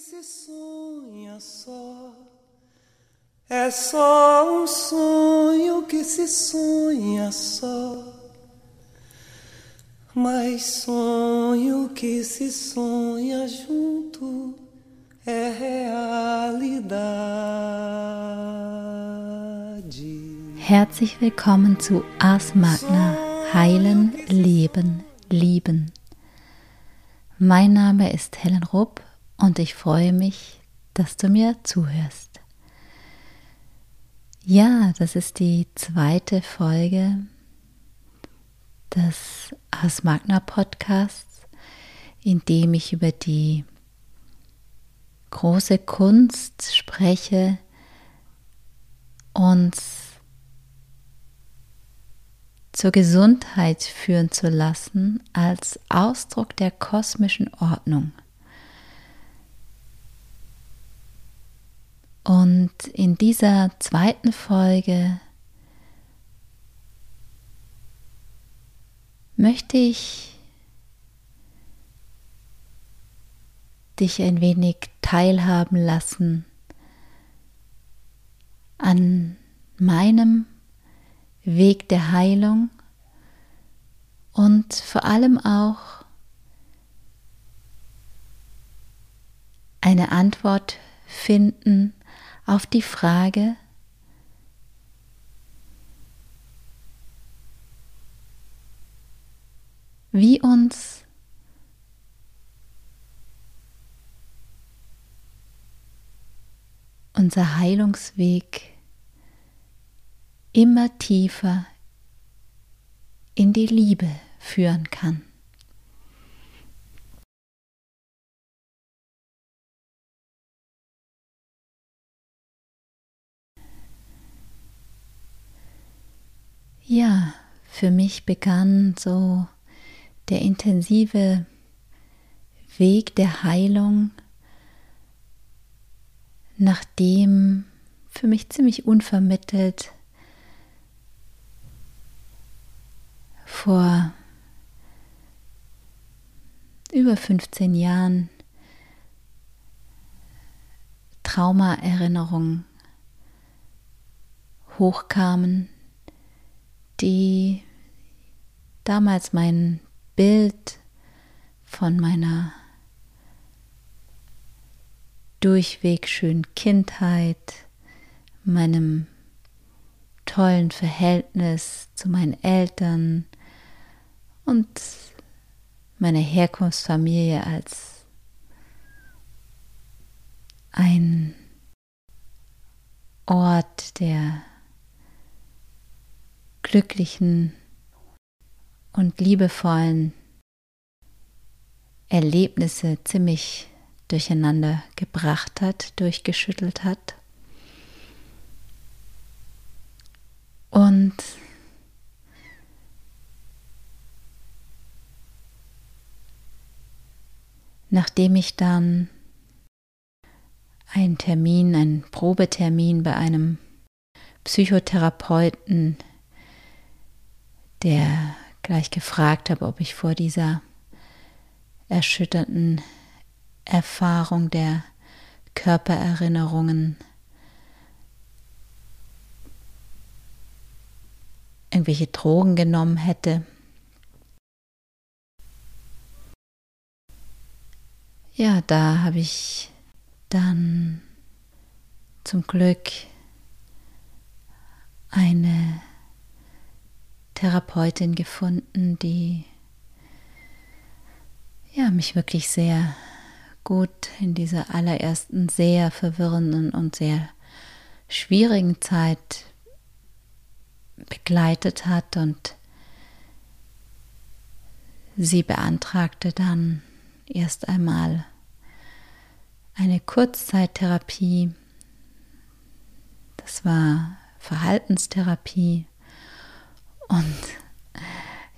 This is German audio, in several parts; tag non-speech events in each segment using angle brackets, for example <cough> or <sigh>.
se sonha só. É só um sonho que se sonha só. Mas sonho que se sonha junto é realidade. Herzlich willkommen zu Ars Magna Heilen, Leben, Lieben. Mein Name ist Helen Rupp und ich freue mich, dass du mir zuhörst. Ja, das ist die zweite Folge des Ars Magna Podcasts, in dem ich über die große Kunst spreche, uns zur Gesundheit führen zu lassen als Ausdruck der kosmischen Ordnung. Und in dieser zweiten Folge möchte ich dich ein wenig teilhaben lassen an meinem Weg der Heilung und vor allem auch eine Antwort finden auf die Frage, wie uns unser Heilungsweg immer tiefer in die Liebe führen kann. Ja, für mich begann so der intensive Weg der Heilung, nachdem für mich ziemlich unvermittelt vor über 15 Jahren Traumaerinnerungen hochkamen, die damals mein Bild von meiner durchweg schönen Kindheit, meinem tollen Verhältnis zu meinen Eltern und meiner Herkunftsfamilie als ein Ort der glücklichen und liebevollen Erlebnisse ziemlich durcheinander gebracht hat, durchgeschüttelt hat. Und nachdem ich dann einen Termin, einen Probetermin bei einem Psychotherapeuten der gleich gefragt habe, ob ich vor dieser erschütternden Erfahrung der Körpererinnerungen irgendwelche Drogen genommen hätte. Ja, da habe ich dann zum Glück eine Therapeutin gefunden, die ja, mich wirklich sehr gut in dieser allerersten sehr verwirrenden und sehr schwierigen Zeit begleitet hat und sie beantragte dann erst einmal eine Kurzzeittherapie. Das war Verhaltenstherapie und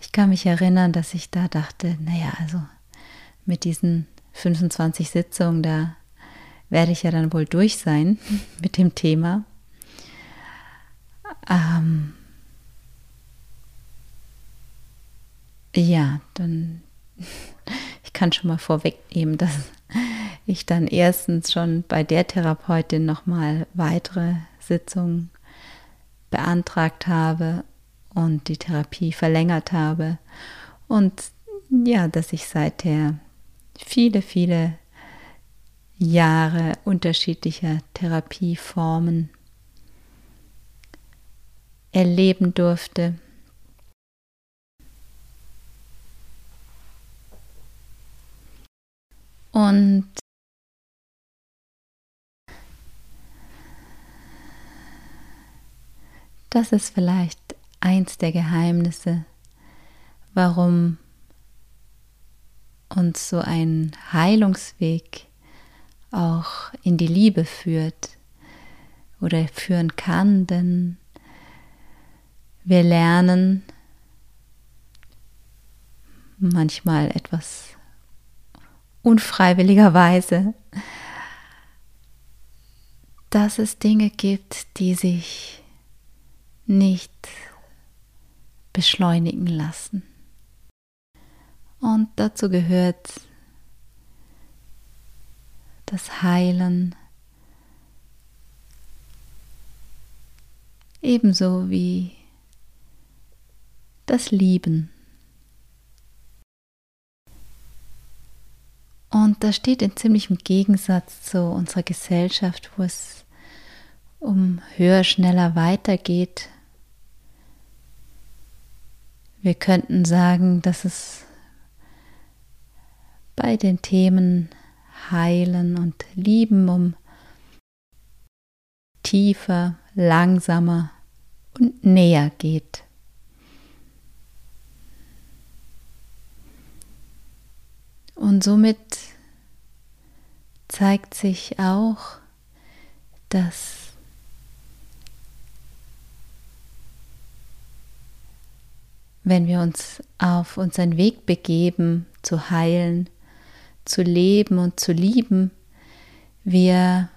ich kann mich erinnern, dass ich da dachte, naja, also mit diesen 25 Sitzungen, da werde ich ja dann wohl durch sein <laughs> mit dem Thema. Ähm, ja, dann, <laughs> ich kann schon mal vorwegnehmen, dass ich dann erstens schon bei der Therapeutin nochmal weitere Sitzungen beantragt habe und die Therapie verlängert habe und ja, dass ich seither viele, viele Jahre unterschiedlicher Therapieformen erleben durfte. Und das ist vielleicht eins der Geheimnisse, warum uns so ein Heilungsweg auch in die Liebe führt oder führen kann, denn wir lernen manchmal etwas unfreiwilligerweise, dass es Dinge gibt, die sich nicht beschleunigen lassen. Und dazu gehört das Heilen, ebenso wie das Lieben. Und das steht in ziemlichem Gegensatz zu unserer Gesellschaft, wo es um höher, schneller weitergeht. Wir könnten sagen, dass es bei den Themen Heilen und Lieben um tiefer, langsamer und näher geht. Und somit zeigt sich auch, dass wenn wir uns auf unseren Weg begeben, zu heilen, zu leben und zu lieben, wir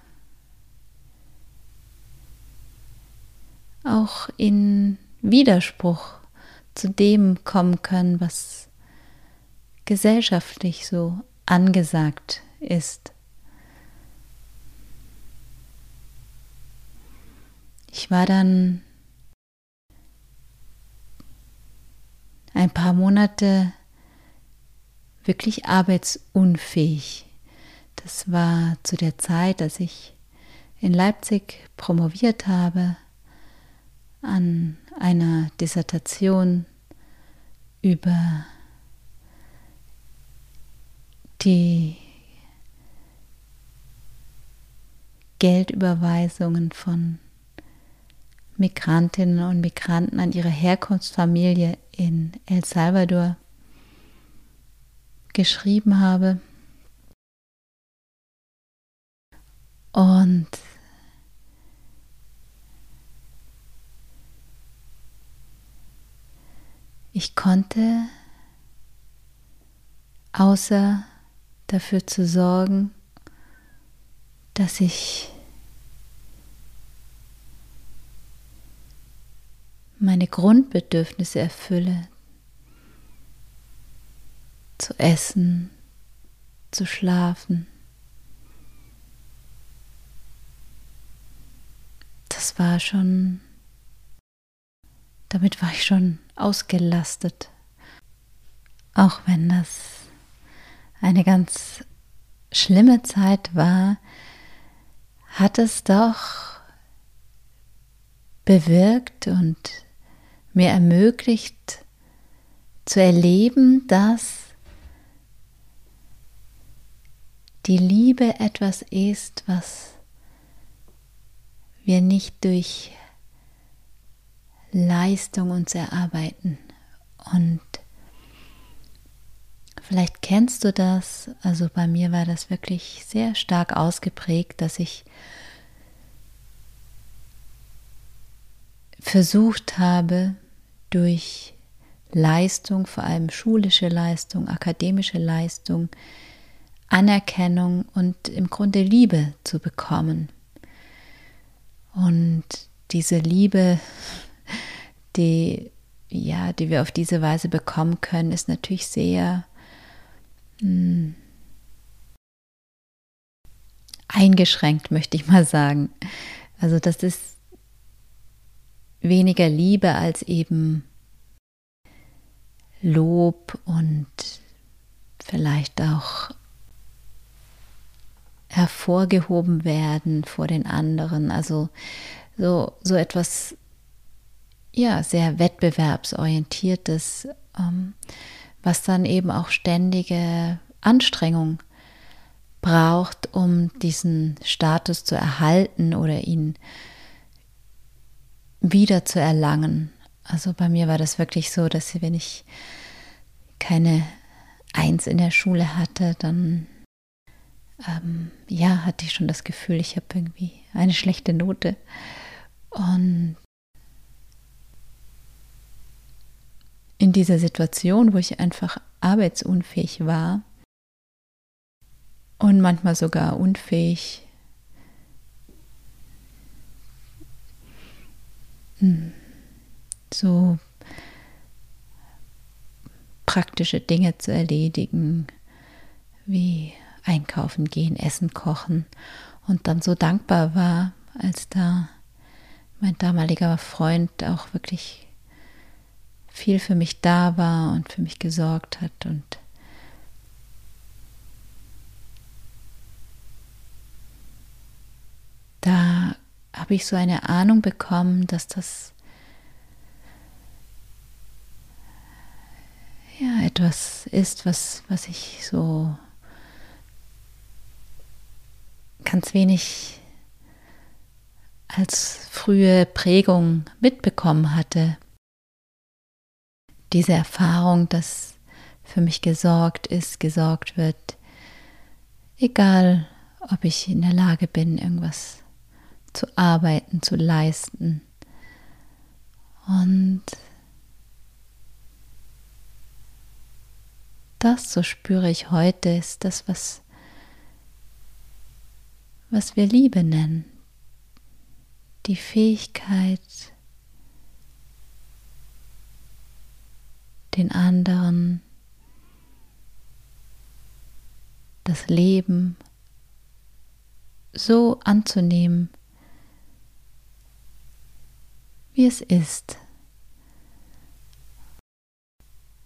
auch in Widerspruch zu dem kommen können, was gesellschaftlich so angesagt ist. Ich war dann ein paar Monate wirklich arbeitsunfähig. Das war zu der Zeit, dass ich in Leipzig promoviert habe an einer Dissertation über die Geldüberweisungen von Migrantinnen und Migranten an ihre Herkunftsfamilie in El Salvador geschrieben habe. Und ich konnte außer dafür zu sorgen, dass ich meine Grundbedürfnisse erfülle, zu essen, zu schlafen. Das war schon, damit war ich schon ausgelastet, auch wenn das eine ganz schlimme Zeit war, hat es doch bewirkt und mir ermöglicht zu erleben, dass die Liebe etwas ist, was wir nicht durch Leistung uns erarbeiten. Und vielleicht kennst du das, also bei mir war das wirklich sehr stark ausgeprägt, dass ich versucht habe, durch Leistung, vor allem schulische Leistung, akademische Leistung, Anerkennung und im Grunde Liebe zu bekommen. Und diese Liebe, die ja, die wir auf diese Weise bekommen können, ist natürlich sehr mh, hm, eingeschränkt, möchte ich mal sagen. Also das ist weniger Liebe als eben Lob und vielleicht auch hervorgehoben werden vor den anderen. Also so, so etwas, ja, sehr wettbewerbsorientiertes, ähm, was dann eben auch ständige Anstrengung braucht, um diesen Status zu erhalten oder ihn wieder zu erlangen. Also bei mir war das wirklich so, dass wenn ich keine Eins in der Schule hatte, dann ähm, ja, hatte ich schon das Gefühl, ich habe irgendwie eine schlechte Note. Und in dieser Situation, wo ich einfach arbeitsunfähig war und manchmal sogar unfähig, so praktische Dinge zu erledigen, wie einkaufen gehen, essen kochen. Und dann so dankbar war, als da mein damaliger Freund auch wirklich viel für mich da war und für mich gesorgt hat und da habe ich so eine Ahnung bekommen, dass das ja etwas ist, was, was ich so ganz wenig als frühe Prägung mitbekommen hatte. Diese Erfahrung, dass für mich gesorgt ist, gesorgt wird, egal ob ich in der Lage bin, irgendwas zu arbeiten, zu leisten. Und das, so spüre ich heute, ist das, was was wir Liebe nennen, die Fähigkeit, den anderen, das Leben so anzunehmen, wie es ist.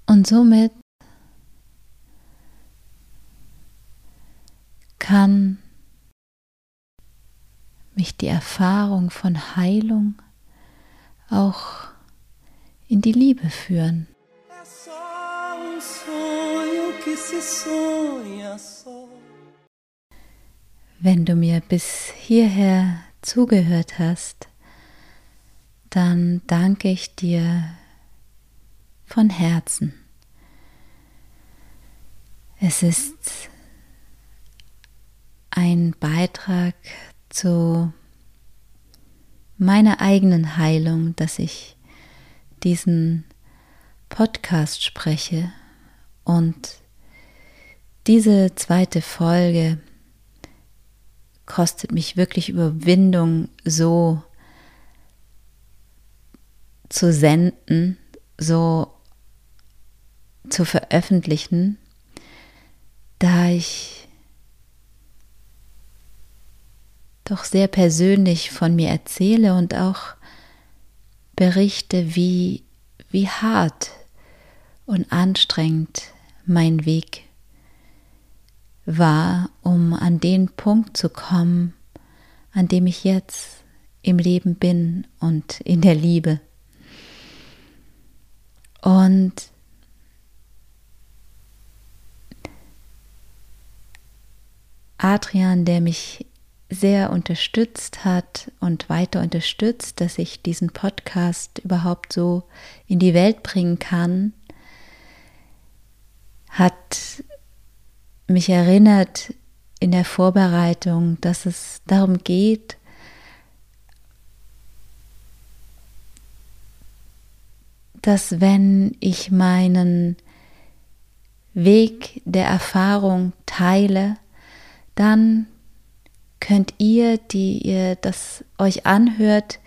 Und somit kann mich die Erfahrung von Heilung auch in die Liebe führen. Wenn du mir bis hierher zugehört hast, dann danke ich dir von Herzen. Es ist ein Beitrag zu meiner eigenen Heilung, dass ich diesen Podcast spreche und diese zweite Folge kostet mich wirklich Überwindung, so zu senden, so zu veröffentlichen, da ich doch sehr persönlich von mir erzähle und auch berichte, wie, wie hart und anstrengend mein Weg war, um an den Punkt zu kommen, an dem ich jetzt im Leben bin und in der Liebe. Und Adrian, der mich sehr unterstützt hat und weiter unterstützt, dass ich diesen Podcast überhaupt so in die Welt bringen kann, hat mich erinnert in der Vorbereitung, dass es darum geht, dass wenn ich meinen Weg der Erfahrung teile, dann könnt ihr, die ihr das euch anhört,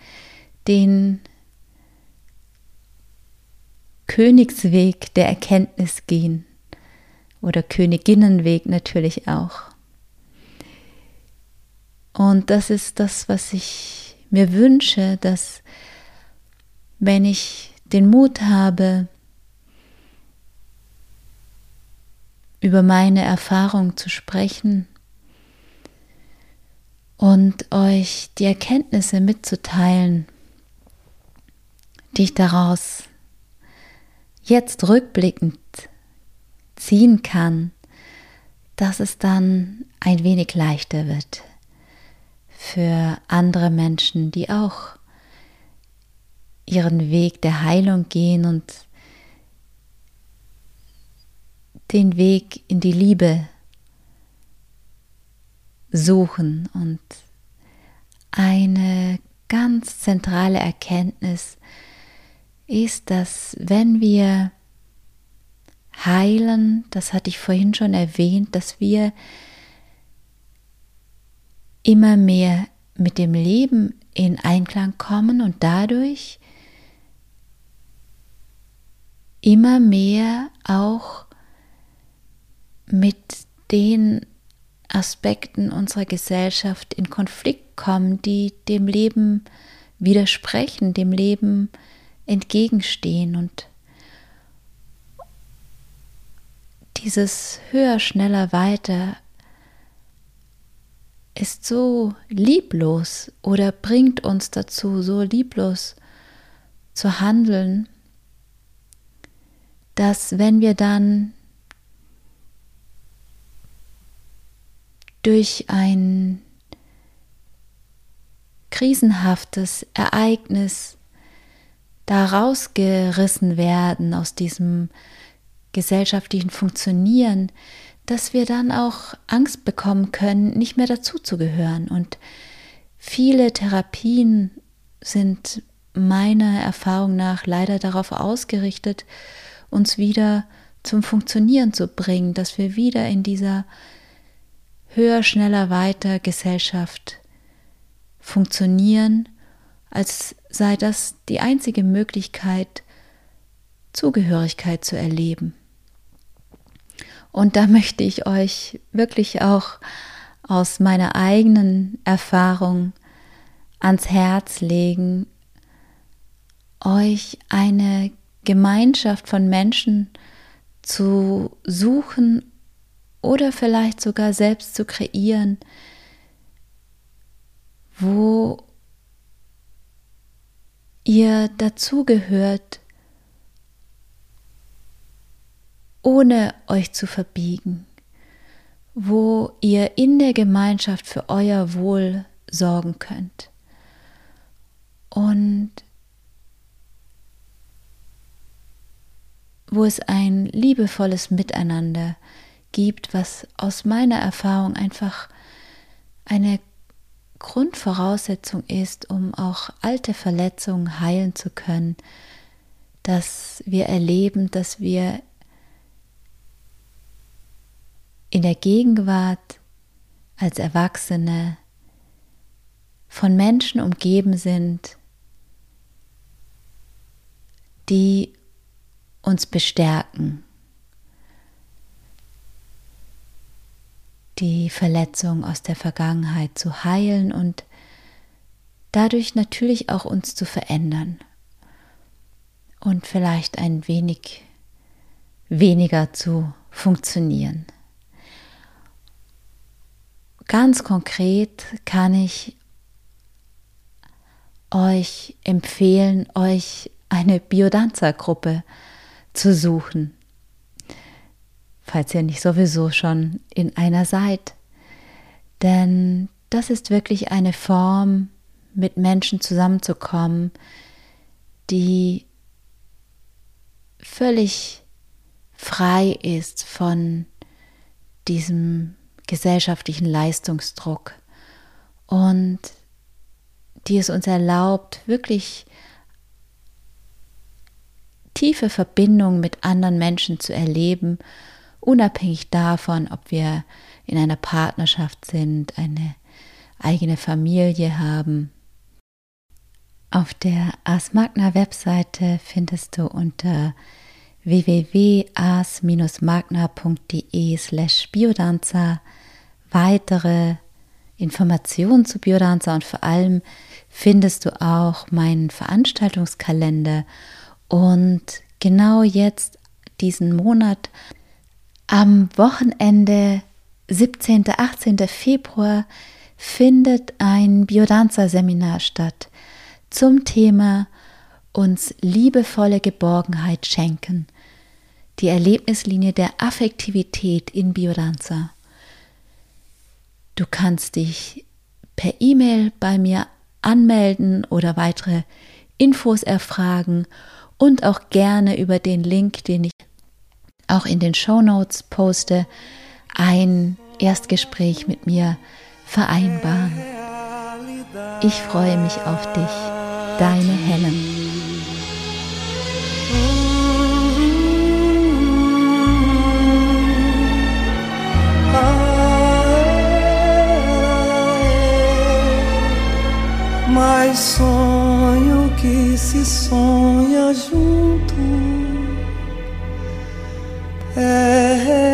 den Königsweg der Erkenntnis gehen oder Königinnenweg natürlich auch. Und das ist das, was ich mir wünsche, dass wenn ich den Mut habe, über meine Erfahrung zu sprechen und euch die Erkenntnisse mitzuteilen, die ich daraus jetzt rückblickend ziehen kann, dass es dann ein wenig leichter wird für andere Menschen, die auch ihren Weg der Heilung gehen und den Weg in die Liebe suchen. Und eine ganz zentrale Erkenntnis ist, dass wenn wir heilen, das hatte ich vorhin schon erwähnt, dass wir immer mehr mit dem Leben in Einklang kommen und dadurch immer mehr auch mit den Aspekten unserer Gesellschaft in Konflikt kommen, die dem Leben widersprechen, dem Leben entgegenstehen. Und dieses höher, schneller, weiter ist so lieblos oder bringt uns dazu, so lieblos zu handeln, dass wenn wir dann durch ein krisenhaftes Ereignis da rausgerissen werden aus diesem gesellschaftlichen Funktionieren, dass wir dann auch Angst bekommen können, nicht mehr dazuzugehören. Und viele Therapien sind meiner Erfahrung nach leider darauf ausgerichtet, uns wieder zum Funktionieren zu bringen, dass wir wieder in dieser höher, schneller, weiter Gesellschaft funktionieren, als sei das die einzige Möglichkeit, Zugehörigkeit zu erleben. Und da möchte ich euch wirklich auch aus meiner eigenen Erfahrung ans Herz legen, euch eine Gemeinschaft von Menschen zu suchen oder vielleicht sogar selbst zu kreieren, wo ihr dazugehört, ohne euch zu verbiegen, wo ihr in der Gemeinschaft für euer Wohl sorgen könnt. Und wo es ein liebevolles Miteinander gibt, was aus meiner Erfahrung einfach eine Grundvoraussetzung ist, um auch alte Verletzungen heilen zu können, dass wir erleben, dass wir in der Gegenwart als Erwachsene von Menschen umgeben sind, die uns bestärken, die Verletzung aus der Vergangenheit zu heilen und dadurch natürlich auch uns zu verändern und vielleicht ein wenig weniger zu funktionieren. Ganz konkret kann ich euch empfehlen, euch eine Biodanza-Gruppe zu suchen, falls ihr nicht sowieso schon in einer seid. Denn das ist wirklich eine Form, mit Menschen zusammenzukommen, die völlig frei ist von diesem gesellschaftlichen Leistungsdruck und die es uns erlaubt, wirklich tiefe Verbindungen mit anderen Menschen zu erleben, unabhängig davon, ob wir in einer Partnerschaft sind, eine eigene Familie haben. Auf der Ars Magna Webseite findest du unter www.as-magna.de slash biodanza weitere Informationen zu Biodanza und vor allem findest du auch meinen Veranstaltungskalender und genau jetzt diesen Monat am Wochenende 17. 18. Februar findet ein Biodanza-Seminar statt zum Thema uns liebevolle Geborgenheit schenken. Die Erlebnislinie der Affektivität in Biodanza. Du kannst dich per E-Mail bei mir anmelden oder weitere Infos erfragen und auch gerne über den Link, den ich auch in den Show Notes poste, ein Erstgespräch mit mir vereinbaren. Ich freue mich auf dich, deine Helen. Mais sonho que se sonha junto. É, é.